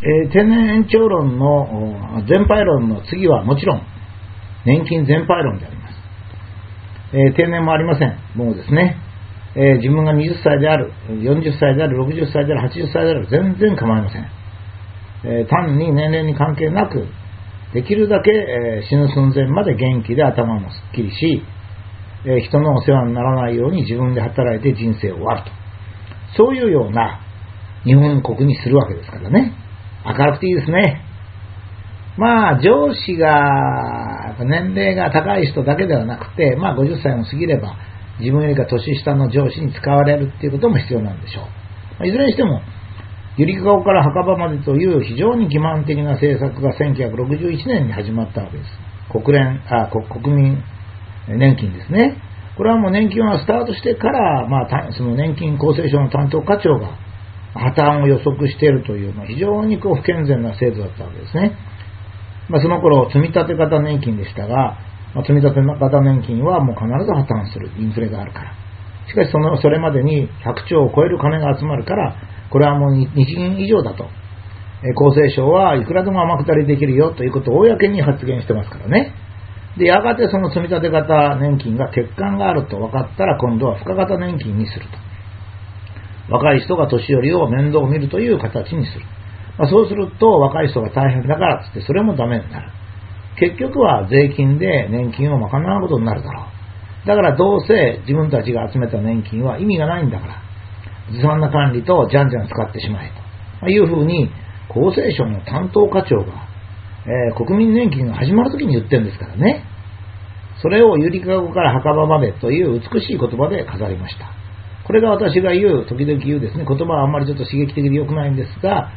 えー、天然延長論の全廃論の次はもちろん年金全廃論であります。えー、定年もありません。もうですね、えー、自分が20歳である、40歳である、60歳である、80歳である、全然構いません。え単に年齢に関係なく、できるだけ、え死ぬ寸前まで元気で頭もすっきりし、え人のお世話にならないように自分で働いて人生を終わると。そういうような日本国にするわけですからね。明るくていいですね。まあ、上司が、年齢が高い人だけではなくて、まあ、50歳も過ぎれば、自分よりか年下の上司に使われるっていうことも必要なんでしょう。まあ、いずれにしても、ゆりかごから墓場までという非常に欺瞞的な政策が1961年に始まったわけです。国連、あ、国民年金ですね。これはもう年金はスタートしてから、まあ、その年金厚生省の担当課長が破綻を予測しているという、まあ、非常にこう不健全な制度だったわけですね。まあ、その頃、積立型年金でしたが、まあ、積立型年金はもう必ず破綻する。インフレがあるから。しかしその、それまでに100兆を超える金が集まるから、これはもう日銀以上だと。え厚生省はいくらでも天下りできるよということを公に発言してますからね。で、やがてその積立型年金が欠陥があると分かったら今度は付加型年金にすると。若い人が年寄りを面倒を見るという形にする。まあ、そうすると若い人が大変だからっつってそれもダメになる。結局は税金で年金を賄うことになるだろう。だからどうせ自分たちが集めた年金は意味がないんだから、ずさんな管理とじゃんじゃん使ってしまえというふうに厚生省の担当課長が、えー、国民年金が始まるときに言ってるんですからね。それをゆりかごから墓場までという美しい言葉で飾りました。これが私が言う、時々言うですね、言葉はあんまりちょっと刺激的で良くないんですが、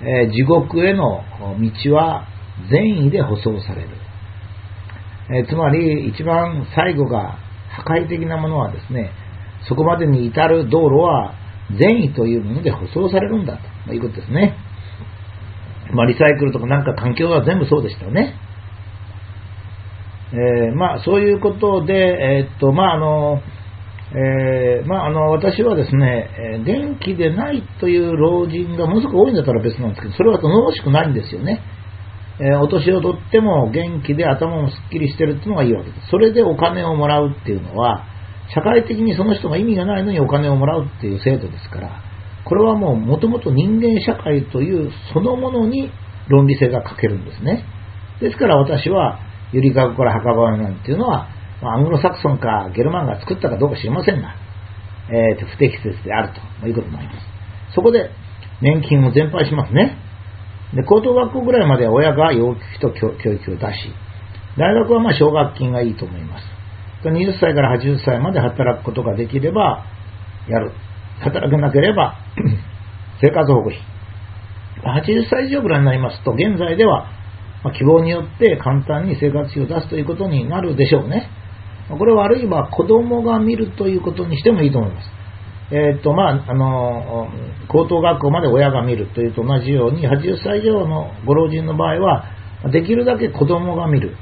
えー、地獄への道は善意で舗装される。えー、つまり、一番最後が破壊的なものはですね、そこまでに至る道路は善意というもので舗装されるんだということですね。まあ、リサイクルとかなんか環境は全部そうでしたよね。えー、まあ、そういうことで、えー、っと、まあ、あの、えー、まあ、あの、私はですね、元気でないという老人がものすごく多いんだったら別なんですけど、それは頼もしくないんですよね。えお年をとっても元気で頭もすっきりしてるっていうのがいいわけです。それでお金をもらうっていうのは、社会的にその人が意味がないのにお金をもらうっていう制度ですから、これはもうもともと人間社会というそのものに論理性が欠けるんですね。ですから私は、ゆりかごから墓場なんていうのは、アングロサクソンかゲルマンが作ったかどうか知りませんが、えー、不適切であるということになります。そこで年金を全廃しますね。で、高等学校ぐらいまでは親が養育費と教育を出し、大学はまあ奨学金がいいと思います。20歳から80歳まで働くことができれば、やる。働けなければ、生活保護費。80歳以上ぐらいになりますと、現在では、ま希望によって簡単に生活費を出すということになるでしょうね。これはあるいは子供が見るということにしてもいいと思います。えっ、と、まあ、あの、高等学校まで親が見るというと同じように、80歳以上のご老人の場合は、できるだけ子供が見る。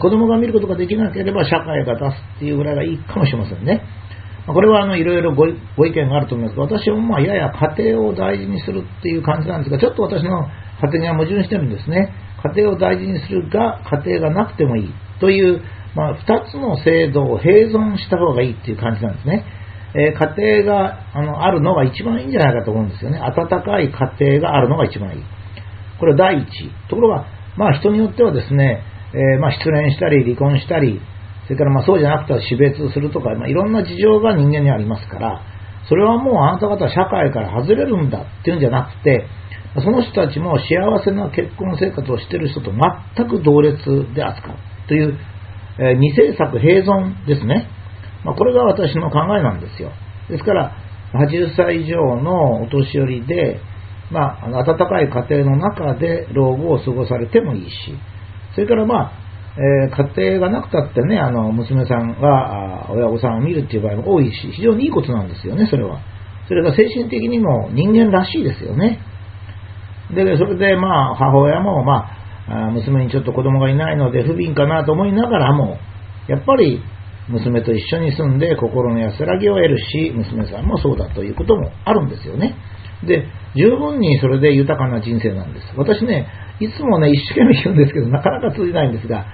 子供が見ることができなければ社会が出すっていうぐらいがいいかもしれませんね。これはあのいろいろご意見があると思いますが、私はまあやや家庭を大事にするっていう感じなんですが、ちょっと私の家庭には矛盾してるんですね。家庭を大事にするが、家庭がなくてもいいという、まあ、2つの制度を併存した方がいいっていう感じなんですね。えー、家庭があのあるのが一番いいんじゃないかと思うんですよね。温かい家庭があるのが一番いい。これは第一。ところが、まあ人によってはですね、えー、まあ失恋したり離婚したり、それからまあそうじゃなくて死別するとか、まあ、いろんな事情が人間にありますから、それはもうあなた方は社会から外れるんだっていうんじゃなくて、その人たちも幸せな結婚生活をしている人と全く同列で扱うという、えー、二政策併存ですね。まあ、これが私の考えなんですよ。ですから、80歳以上のお年寄りで、まあ、温かい家庭の中で老後を過ごされてもいいし、それからまあ、えー、家庭がなくたってね、あの、娘さんが親御さんを見るっていう場合も多いし、非常にいいことなんですよね、それは。それが精神的にも人間らしいですよね。で、それでまあ、母親もまあ、娘にちょっと子供がいないので不憫かなと思いながらも、やっぱり娘と一緒に住んで心の安らぎを得るし、娘さんもそうだということもあるんですよね。で、十分にそれで豊かな人生なんです。私ね、いつもね、一生懸命言うんですけど、なかなか通じないんですが、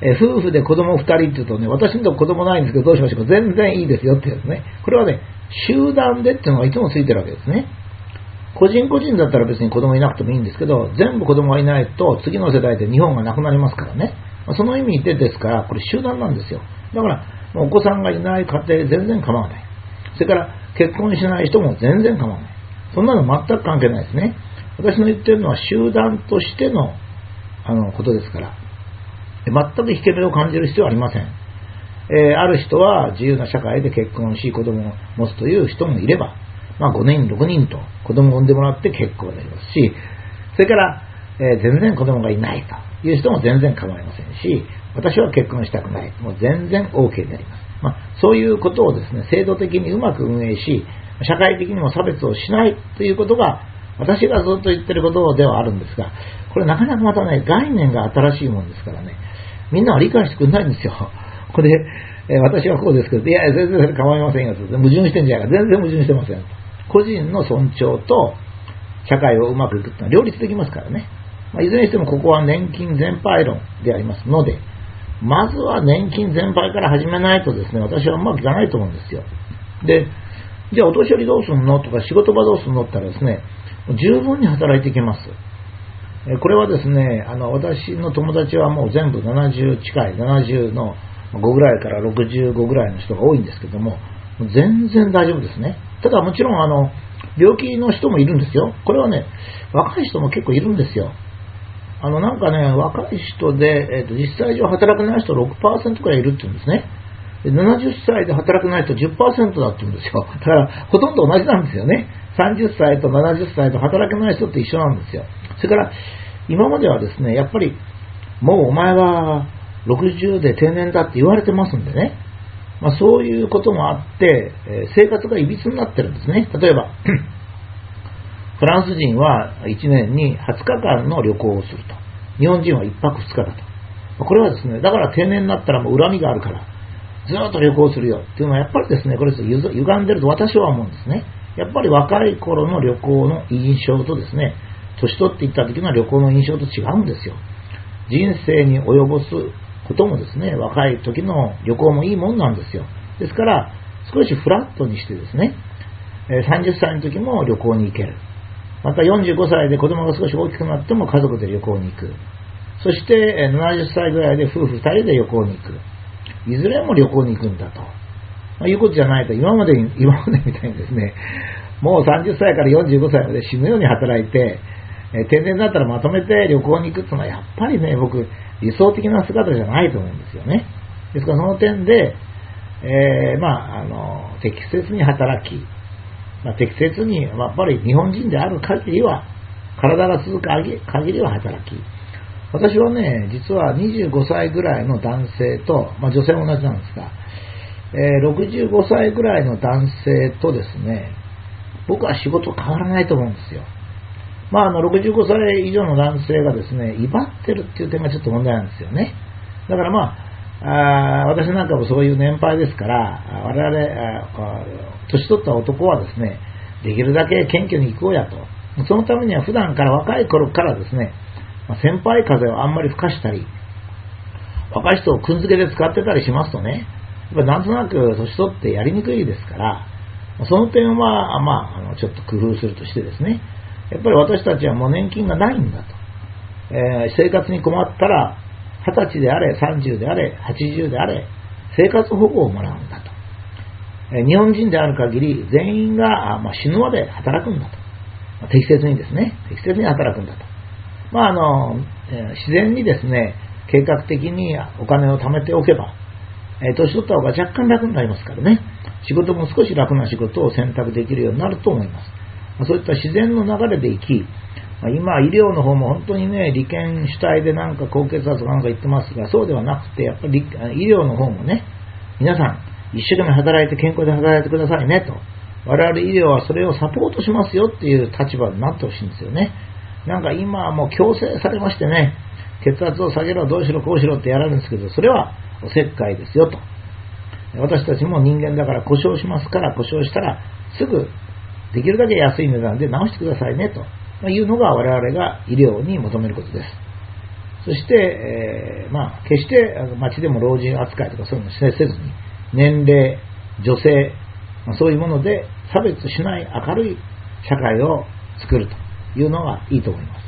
え夫婦で子供2人って言うとね、私のとこ子供ないんですけど、どうしましょうか、全然いいですよってやつね。これはね、集団でっていうのがいつもついてるわけですね。個人個人だったら別に子供いなくてもいいんですけど、全部子供がいないと次の世代で日本がなくなりますからね。その意味でですから、これ集団なんですよ。だから、お子さんがいない家庭全然構わない。それから結婚しない人も全然構わない。そんなの全く関係ないですね。私の言ってるのは集団としてのあのことですから、全く引け目を感じる必要はありません。えー、ある人は自由な社会で結婚し子供を持つという人もいれば、まあ、5人、6人と子供を産んでもらって結婚できますし、それから、えー、全然子供がいないという人も全然構いませんし、私は結婚したくない。もう全然 OK になります。まあ、そういうことをですね、制度的にうまく運営し、社会的にも差別をしないということが、私がずっと言ってることではあるんですが、これなかなかまたね、概念が新しいもんですからね、みんなは理解してくれないんですよ。これ、えー、私はこうですけど、いや、全然構いませんよ。矛盾してんじゃないか。全然矛盾してません。個人の尊重と社会をうまくいくっていうのは両立できますからね。まあ、いずれにしてもここは年金全廃論でありますので、まずは年金全廃から始めないとですね、私はうまくいかないと思うんですよ。で、じゃあお年寄りどうすんのとか仕事場どうすんのって言ったらですね、十分に働いていけます。これはですね、あの私の友達はもう全部70近い、70の5ぐらいから65ぐらいの人が多いんですけども、全然大丈夫ですね。ただもちろんあの病気の人もいるんですよ。これはね、若い人も結構いるんですよ。あのなんかね、若い人で、えーと、実際上働くない人6%くらいいるって言うんですね。で70歳で働くない人10%だって言うんですよ。だからほとんど同じなんですよね。30歳と70歳と働けない人って一緒なんですよ。それから今まではですね、やっぱりもうお前は60で定年だって言われてますんでね。まあ、そういうこともあって、え、生活がいびつになってるんですね。例えば、フランス人は1年に20日間の旅行をすると。日本人は1泊2日だと。これはですね、だから定年になったらもう恨みがあるから、ずっと旅行するよっていうのはやっぱりですね、これ歪んでると私は思うんですね。やっぱり若い頃の旅行の印象とですね、年取っていった時の旅行の印象と違うんですよ。人生に及ぼすこともですね、若い時の旅行もいいもんなんですよ。ですから、少しフラットにしてですね、30歳の時も旅行に行ける。また45歳で子供が少し大きくなっても家族で旅行に行く。そして70歳ぐらいで夫婦2人で旅行に行く。いずれも旅行に行くんだと。まあ、いうことじゃないと、今まで、今までみたいにですね、もう30歳から45歳まで死ぬように働いて、え定年だったらまとめて旅行に行くっていうのはやっぱりね、僕、理想的な姿じゃないと思うんですよね。ですからその点で、えー、まあ、あの、適切に働き、まあ、適切に、やっぱり日本人である限りは、体が続く限りは働き、私はね、実は25歳ぐらいの男性と、まあ、女性も同じなんですが、えー、65歳ぐらいの男性とですね、僕は仕事変わらないと思うんですよ。まあ、あの65歳以上の男性がですね、威張ってるっていう点がちょっと問題なんですよね。だからまあ、あ私なんかもそういう年配ですから、我々年取った男はですね、できるだけ謙虚に行こうやと。そのためには普段から若い頃からですね、先輩風をあんまり吹かしたり、若い人をくんづけで使ってたりしますとね、やっぱなんとなく年取ってやりにくいですから、その点は、まあ、あのちょっと工夫するとしてですね、やっぱり私たちはもう年金がないんだと。えー、生活に困ったら、20歳であれ、30であれ、80であれ、生活保護をもらうんだと。えー、日本人である限り、全員が、まあ、死ぬまで働くんだと。まあ、適切にですね、適切に働くんだと。まあ、あの、えー、自然にですね、計画的にお金を貯めておけば、え、年取った方が若干楽になりますからね、仕事も少し楽な仕事を選択できるようになると思います。まそういった自然の流れで生き、まあ今、医療の方も本当にね、利権主体でなんか高血圧なんか言ってますが、そうではなくて、やっぱり医療の方もね、皆さん、一生懸命働いて健康で働いてくださいねと。我々医療はそれをサポートしますよっていう立場になってほしいんですよね。なんか今はもう強制されましてね、血圧を下げろ、どうしろ、こうしろってやられるんですけど、それはおせっかいですよと。私たちも人間だから故障しますから、故障したらすぐできるだけ安い値段で直してくださいねというのが我々が医療に求めることです。そして、えー、まあ、決して街でも老人扱いとかそういうのをせずに、年齢、女性、まあ、そういうもので差別しない明るい社会を作るというのがいいと思います。